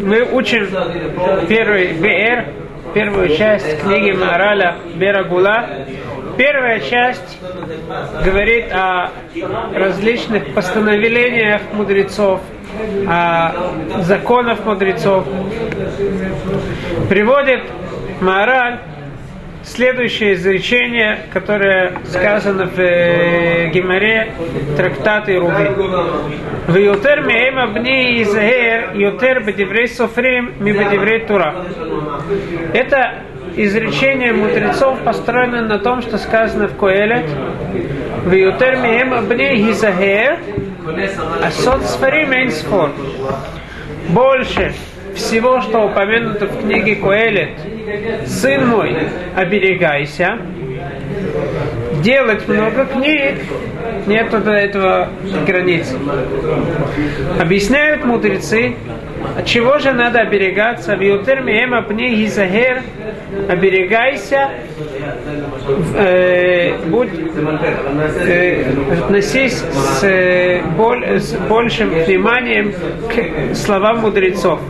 Мы учим первый БР, первую часть книги Мараля Берагула. Первая часть говорит о различных постановлениях мудрецов, о законах мудрецов. Приводит Маораль следующее изречение, которое сказано в э, Гимаре трактаты Руби. В Йотер меем абни изахер, йотер бедеврей софрим, ми бедеврей тура. Это изречение мудрецов построено на том, что сказано в Коэлет. В Йотер меем абни изахер, а сот сфарим эйн сфор. Больше всего, что упомянуто в книге Коэлет, сын мой, оберегайся, делать много книг, нету до этого границ. Объясняют мудрецы, от чего же надо оберегаться? Оберегайся, э, будь, э, относись с, э, боль, с большим вниманием к словам мудрецов.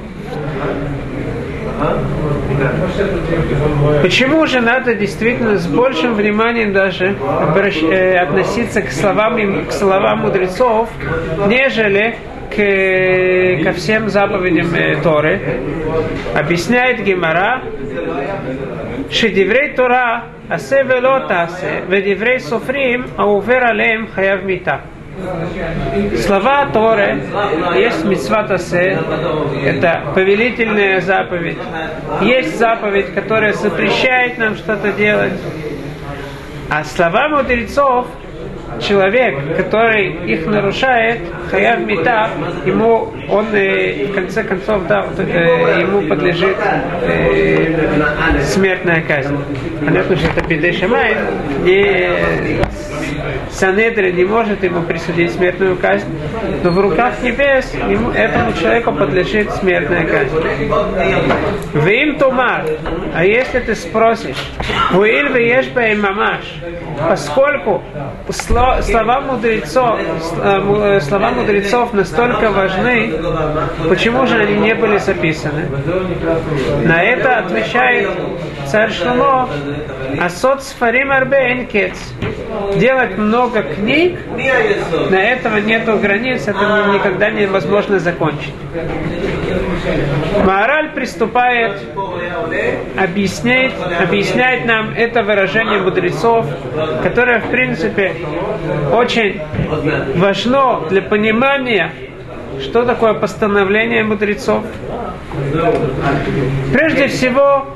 Почему же надо действительно с большим вниманием даже обращ... э, относиться к словам, к словам мудрецов, нежели к, ко всем заповедям э, Торы? Объясняет Гимара, шедиврей Тора асе велота асе, ведиврей софрим, а увер алеем хаяв мита. Слова Торы есть митцва тасе, это повелительная заповедь. Есть заповедь, которая запрещает нам что-то делать. А слова мудрецов человек, который их нарушает, хаяв мита, ему он э, в конце концов да, э, ему подлежит э, смертная казнь. Понятно, что это беды и Санедра не может ему присудить смертную казнь, но в руках небес ему, этому человеку подлежит смертная казнь. Вим тумар, а если ты спросишь, Уиль веешь мамаш, поскольку слова мудрецов, слова мудрецов настолько важны, почему же они не были записаны? На это отвечает царь Шломо, Асот сфарим арбе энкец. Делать много книг, на этого нету границ, это никогда невозможно закончить. Мораль приступает, объясняет, объясняет нам это выражение мудрецов, которое, в принципе, очень важно для понимания, что такое постановление мудрецов. Прежде всего,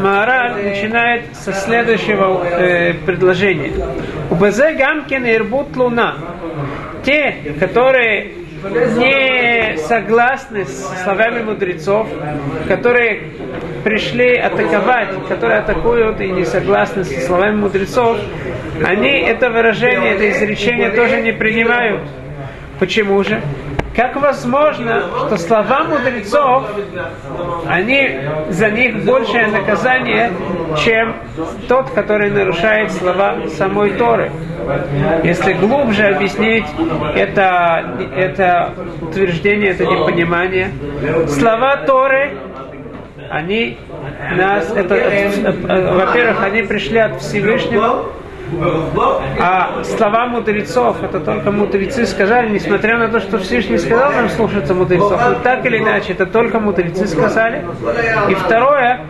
Маораль начинает со следующего э, предложения. У Базе Гамкин Ирбут Луна. Те, которые не согласны с словами мудрецов, которые пришли атаковать, которые атакуют и не согласны со словами мудрецов, они это выражение, это изречение тоже не принимают. Почему же? Как возможно, что слова мудрецов, они, за них большее наказание, чем тот, который нарушает слова самой Торы? Если глубже объяснить это, это утверждение, это непонимание, слова Торы, они нас, это, во-первых, они пришли от Всевышнего, а слова мудрецов, это только мудрецы сказали, несмотря на то, что Всевышний сказал нам слушаться мудрецов, но так или иначе, это только мудрецы сказали. И второе,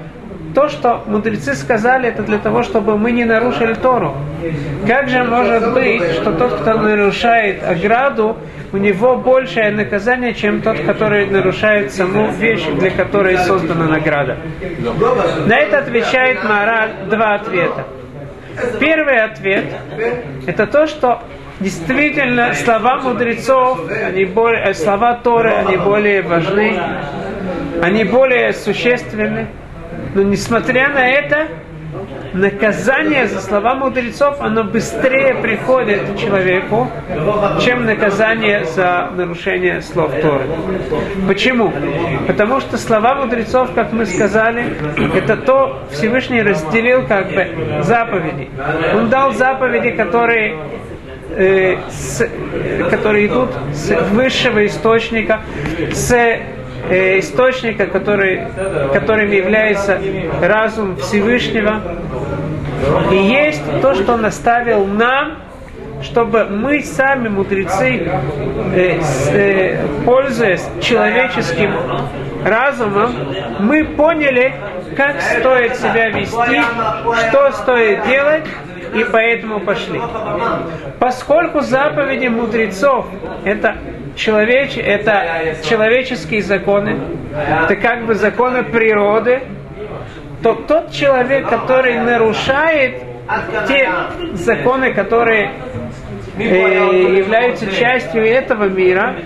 то, что мудрецы сказали, это для того, чтобы мы не нарушили Тору. Как же может быть, что тот, кто нарушает ограду, у него большее наказание, чем тот, который нарушает саму вещь, для которой создана награда? На это отвечает Мораль два ответа. Первый ответ – это то, что действительно слова мудрецов, они более, слова Торы, они более важны, они более существенны. Но несмотря на это, наказание за слова мудрецов, оно быстрее приходит человеку, чем наказание за нарушение слов Торы. Почему? Потому что слова мудрецов, как мы сказали, это то Всевышний разделил как бы заповеди. Он дал заповеди, которые э, с, которые идут с высшего источника, с э, источника, который, которым является разум Всевышнего. И есть то, что он оставил нам, чтобы мы сами, мудрецы, э, э, пользуясь человеческим разумом, мы поняли, как стоит себя вести, что стоит делать, и поэтому пошли. Поскольку заповеди мудрецов это человеч, это человеческие законы, это как бы законы природы, то тот человек, который нарушает те законы, которые э, являются частью этого мира,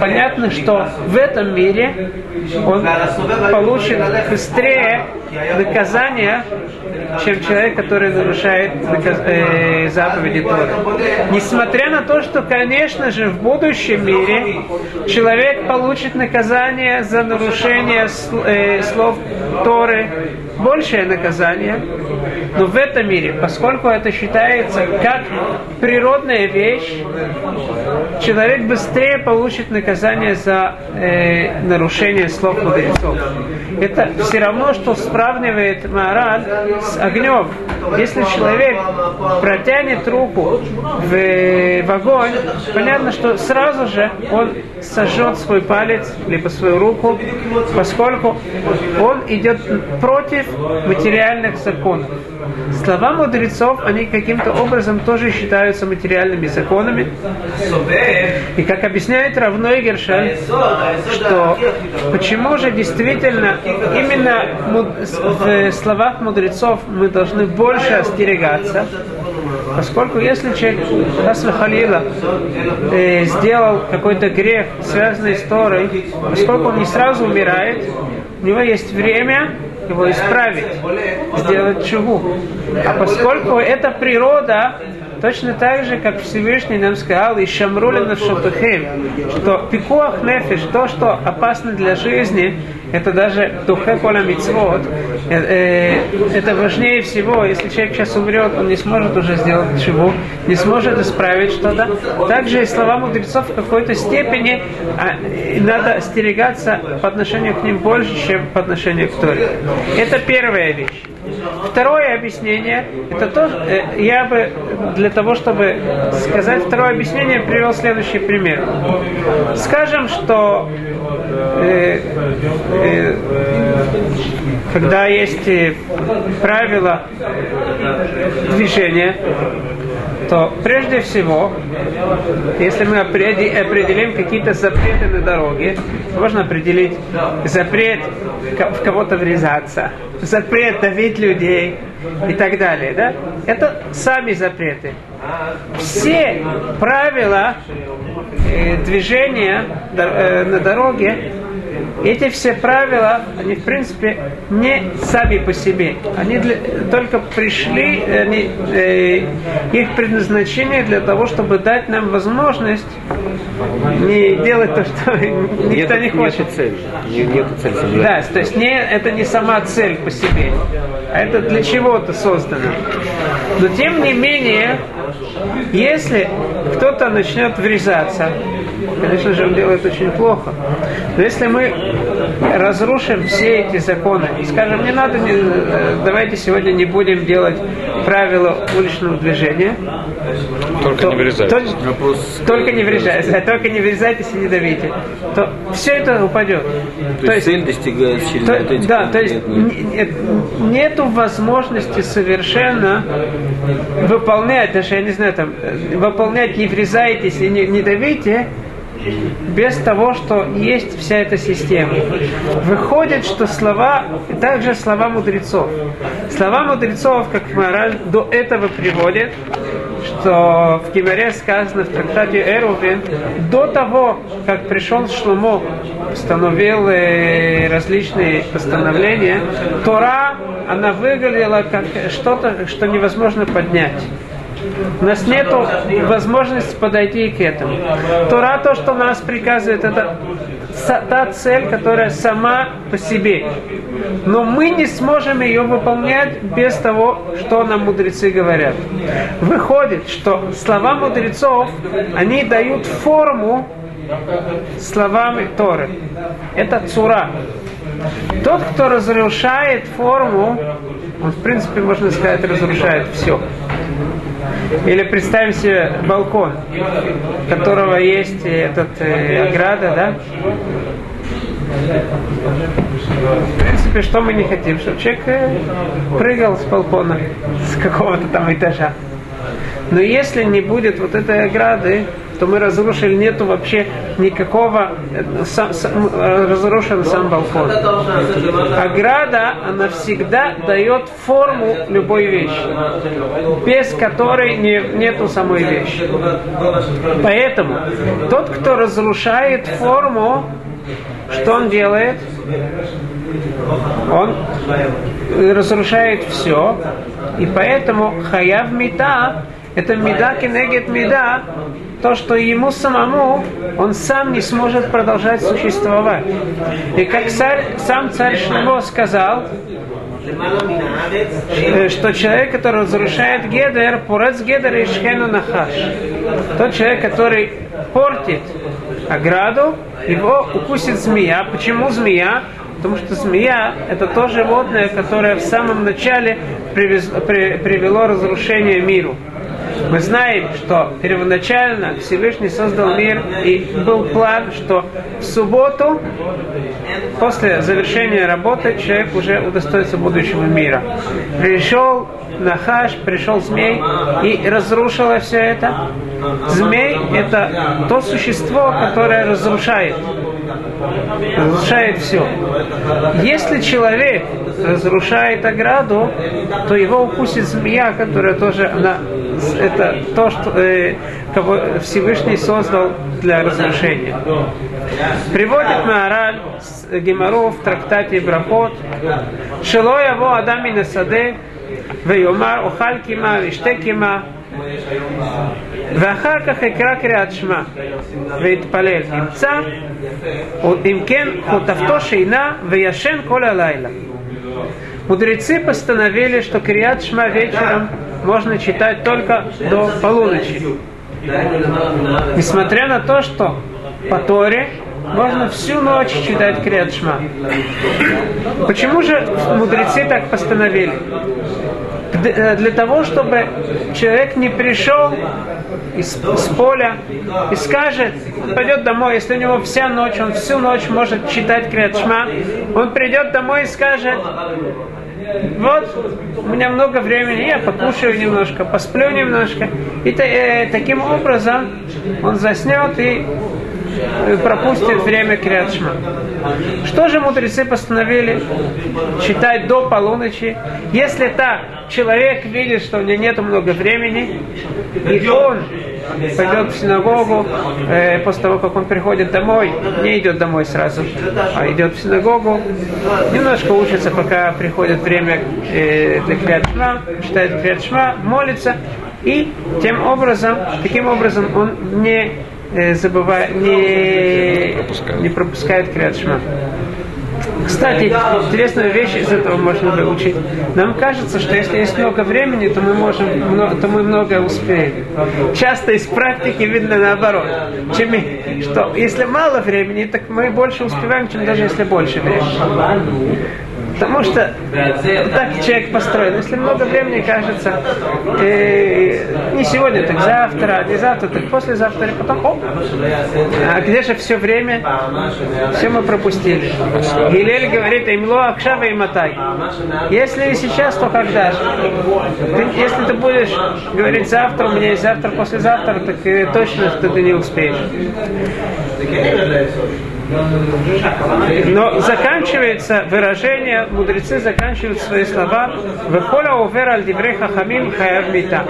понятно, что в этом мире он получит быстрее наказание, чем человек, который нарушает э, заповеди Торы. Несмотря на то, что, конечно же, в будущем мире человек получит наказание за нарушение э, слов Торы, большее наказание, но в этом мире, поскольку это считается как природная вещь, человек быстрее получит наказание за э, нарушение слов мудрецов. Это все равно, что сравнивает Маораль с огнем. Если человек протянет руку в, в огонь, понятно, что сразу же он сожжет свой палец, либо свою руку, поскольку он идет против материальных законов. Слова мудрецов, они каким-то образом тоже считаются материальными законами. И как объясняет Равной Гершаль, что почему же действительно именно в словах мудрецов мы должны больше остерегаться, Поскольку если человек Хасла Халила э, сделал какой-то грех, связанный с Торой, поскольку он не сразу умирает, у него есть время его исправить, сделать чуву. А поскольку это природа, Точно так же, как Всевышний нам сказал, и Шамрули на что пикуах нефиш, то, что опасно для жизни, это даже духе кола мицвод, э, э, это важнее всего. Если человек сейчас умрет, он не сможет уже сделать чего, не сможет исправить что-то. Также и слова мудрецов в какой-то степени а, надо остерегаться по отношению к ним больше, чем по отношению к Торе. Это первая вещь. Второе объяснение, это то, э, я бы для того, чтобы сказать второе объяснение, привел следующий пример. Скажем, что э, э, когда есть э, правила движения, то прежде всего, если мы определим какие-то запреты на дороге, можно определить запрет в кого-то врезаться, запрет давить людей и так далее. Да? Это сами запреты. Все правила э, движения э, на дороге эти все правила, они в принципе не сами по себе. Они для, только пришли, они, э, их предназначение для того, чтобы дать нам возможность не делать то, что никто нет, не хочет. Нет цели. Нет цели да, то есть не, это не сама цель по себе, а это для чего-то создано. Но тем не менее, если кто-то начнет врезаться, конечно же, он делает очень плохо. Но если мы разрушим все эти законы и скажем, не надо, не, э, давайте сегодня не будем делать правила уличного движения, только то, не врезайтесь. То, только не врезайтесь, а только не врезайтесь и не давите. То все это упадет. То, то есть цель достигается через то, Да, то есть нет, нету возможности совершенно выполнять, даже я не знаю, там, э, выполнять не врезайтесь и не, не давите, без того, что есть вся эта система. Выходит, что слова, также слова мудрецов. Слова мудрецов, как Мораль до этого приводит, что в Гимаре сказано в трактате Эрувин, до того, как пришел Шломо, установил э, различные постановления, Тора, она выглядела как что-то, что невозможно поднять. У нас нет возможности подойти к этому. Тора, то, что нас приказывает, это та цель, которая сама по себе. Но мы не сможем ее выполнять без того, что нам мудрецы говорят. Выходит, что слова мудрецов, они дают форму словами Торы. Это цура. Тот, кто разрушает форму, он, в принципе, можно сказать, разрушает все. Или представим себе балкон, у которого есть этот э, ограда, да? В принципе, что мы не хотим, чтобы человек э, прыгал с балкона, с какого-то там этажа. Но если не будет вот этой ограды, то мы разрушили, нету вообще никакого, э, сам, сам, разрушен сам балкон. Ограда, она всегда дает форму любой вещи, без которой не, нету самой вещи. Поэтому тот, кто разрушает форму, что он делает? Он разрушает все, и поэтому хаяв мита это меда кенегет меда, то, что ему самому, он сам не сможет продолжать существовать. И как царь, сам царь Шлемо сказал, что человек, который разрушает Гедер, порец Гедер и Шхену Нахаш. Тот человек, который портит ограду, его укусит змея. Почему змея? Потому что змея – это то животное, которое в самом начале привело разрушение миру. Мы знаем, что первоначально Всевышний создал мир, и был план, что в субботу, после завершения работы, человек уже удостоится будущего мира. Пришел Нахаш, пришел змей и разрушило все это. Змей – это то существо, которое разрушает разрушает все. Если человек разрушает ограду, то его укусит змея, которая тоже она, это то, что э, кого Всевышний создал для разрушения. Приводит Маораль Гемару в трактате Брахот Шилоя во Адамина Саде Вейомар Охалькима Виштекима ואחר כך יקרא קריאת שמע ויתפלל. ימצא, אם כן, חוטבתו שינה וישן כל הלילה. Мудрецы постановили, что Криат Шма вечером можно читать только до полуночи. Несмотря на то, что по Торе можно всю ночь читать Криат Шма. Почему же мудрецы так постановили? Э, для того, чтобы человек не пришел из, из поля и скажет, пойдет домой, если у него вся ночь, он всю ночь может читать Криатшма, он придет домой и скажет, вот, у меня много времени, я покушаю немножко, посплю немножко. И э, таким образом он заснет и пропустит время Криадшма. Что же мудрецы постановили? Читать до полуночи. Если так, человек видит, что у него нет много времени, и он пойдет в синагогу, э, после того, как он приходит домой, не идет домой сразу, а идет в синагогу, немножко учится, пока приходит время э, для Криадшма, читает Криадшма, молится, и тем образом, таким образом он не э, забывает, не, пропускает. не пропускает Криадшма. Кстати, интересную вещь из этого можно выучить. Нам кажется, что если есть много времени, то мы можем, то мы много успеем. Часто из практики видно наоборот. Чем, что если мало времени, так мы больше успеваем, чем даже если больше времени. Потому что так человек построен. Если много времени кажется, э, не сегодня, так завтра, не завтра, так послезавтра, и потом, оп, а где же все время? Все мы пропустили. Гилель говорит, имло акшава и матай. Если сейчас, то когда же? Ты, если ты будешь говорить завтра, у меня есть завтра, послезавтра, так э, точно, что ты не успеешь. Но заканчивается выражение, мудрецы заканчивают свои слова «Вехоля аль дивреха хамим хаяв мита».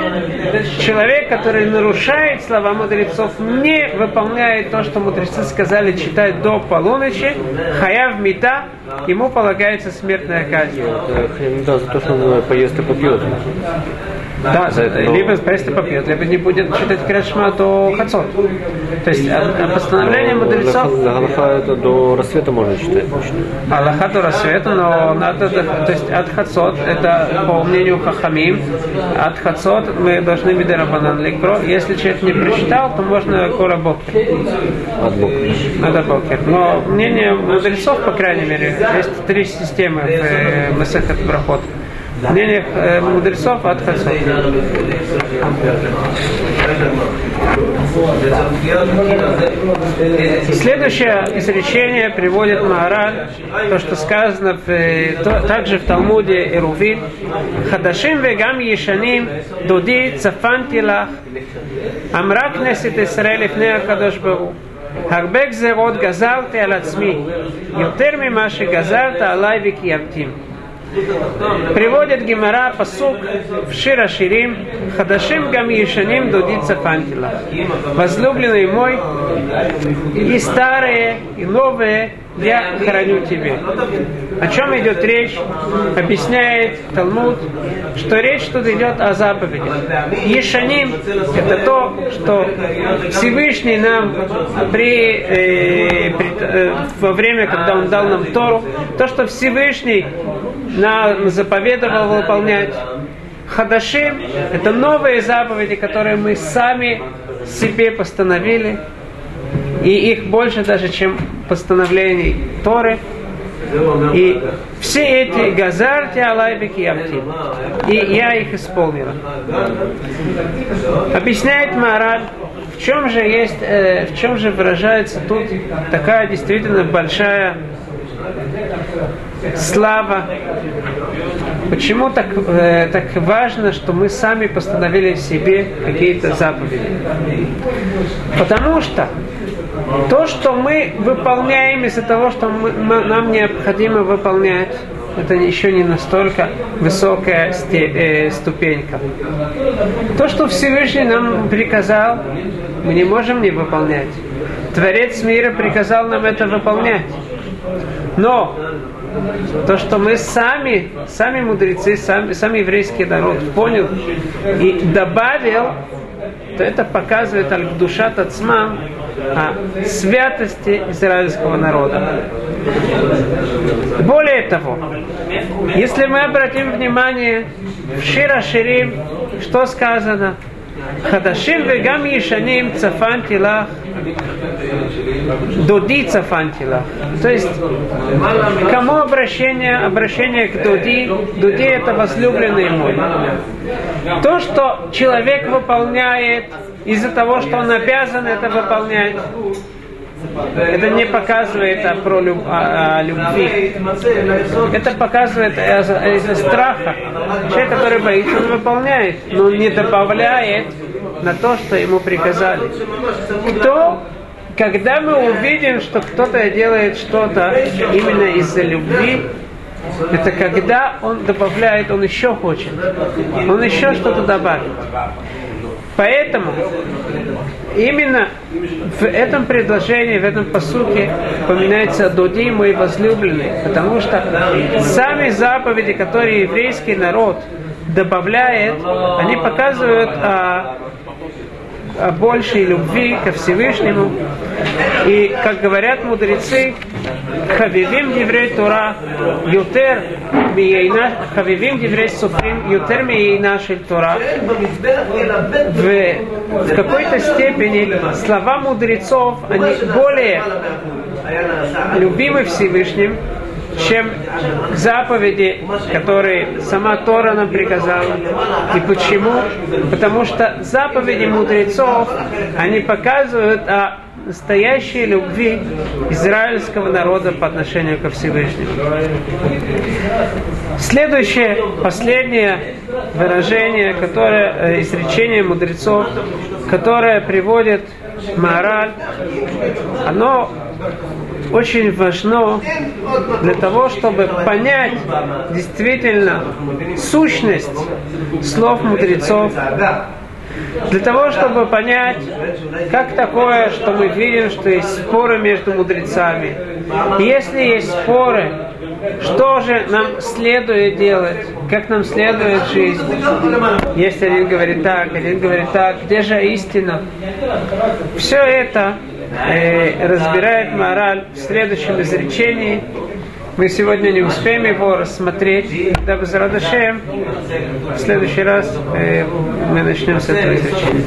Человек, который нарушает слова мудрецов, не выполняет то, что мудрецы сказали читать до полуночи, хаяв мита, ему полагается смертная казнь. Да, за то, что он поест и попьет. Да, за. Но... Либо просто попьет, либо не будет читать Крашма до Хацот. То есть а, а постановление но, мудрецов... Галаха это до рассвета можно читать. Аллаха до рассвета, но надо... То есть от Хацот, это по мнению Хахамим, от Хацот мы должны Мидерабанан Ликро. Если человек не прочитал, то можно Кора Бокер. Надо Бокер. Но мнение мудрецов, по крайней мере, есть три системы в э, Масахат Брахот мнение э, мудрецов от Хасов. Следующее изречение приводит Маара, то, что сказано в, э, то, также в Талмуде и Рувин. Хадашим вегам ешаним дуди цафанти амрак אמרה כנסת ישראל לפני הקדוש ברוך הרבה גזרות גזרתי על עצמי, יותר ממה שגזרת עליי Приводит Гимара посук в Шира Ширим, Хадашим гам Ешаним Дудица Фантила. Возлюбленный мой, и старые, и новые я храню тебе. О чем идет речь? Объясняет Талмуд, что речь тут идет о заповеди. Ешаним – это то, что Всевышний нам при, э, при, э, во время, когда Он дал нам Тору, то, что Всевышний нам заповедовал выполнять. Хадашим – это новые заповеди, которые мы сами себе постановили, и их больше даже, чем постановлений Торы. И все эти газарти алайбики ямти. И я их исполнила. Объясняет Мараль, в чем же есть, э, в чем же выражается тут такая действительно большая слава. Почему так, э, так важно, что мы сами постановили себе какие-то заповеди? Потому что то, что мы выполняем из-за того, что мы, нам необходимо выполнять, это еще не настолько высокая э, ступенька. То, что Всевышний нам приказал, мы не можем не выполнять. Творец мира приказал нам это выполнять. Но то, что мы сами, сами мудрецы, сами, сами еврейский народ понял и добавил, то это показывает душа Тацмам о святости израильского народа. Более того, если мы обратим внимание в Шира Ширим, что сказано – חדשים וגם ישנים צפנתי לך, דודי צפנתי לך. То есть, кому обращение, обращение к дуди? Дуди это возлюбленный мой. То, что человек выполняет из-за того, что он обязан это выполнять, это не показывает о, про люб, о, о любви. Это показывает из-за страха. Человек, который боится, он выполняет, но не добавляет на то, что ему приказали. Кто когда мы увидим, что кто-то делает что-то именно из-за любви, это когда он добавляет, он еще хочет, он еще что-то добавит. Поэтому именно в этом предложении, в этом посуке упоминается Доди мой возлюбленный, потому что сами заповеди, которые еврейский народ добавляет, они показывают о большей любви ко Всевышнему. И, как говорят мудрецы, хавивим еврей Тора, ютер хавивим еврей Суфрим, ютер шель Тора. В, в какой-то степени слова мудрецов, они более любимы Всевышним, чем заповеди, которые сама Тора нам приказала. И почему? Потому что заповеди мудрецов, они показывают о настоящей любви израильского народа по отношению ко Всевышнему. Следующее, последнее выражение, которое, э, изречение мудрецов, которое приводит мораль, оно очень важно для того, чтобы понять действительно сущность слов мудрецов, для того, чтобы понять, как такое, что мы видим, что есть споры между мудрецами. Если есть споры, что же нам следует делать, как нам следует жить. Если один говорит так, один говорит так, где же истина? Все это э, разбирает мораль в следующем изречении. Мы сегодня не успеем его рассмотреть. Да, без радошеем. В следующий раз э, мы начнем с этого изречения.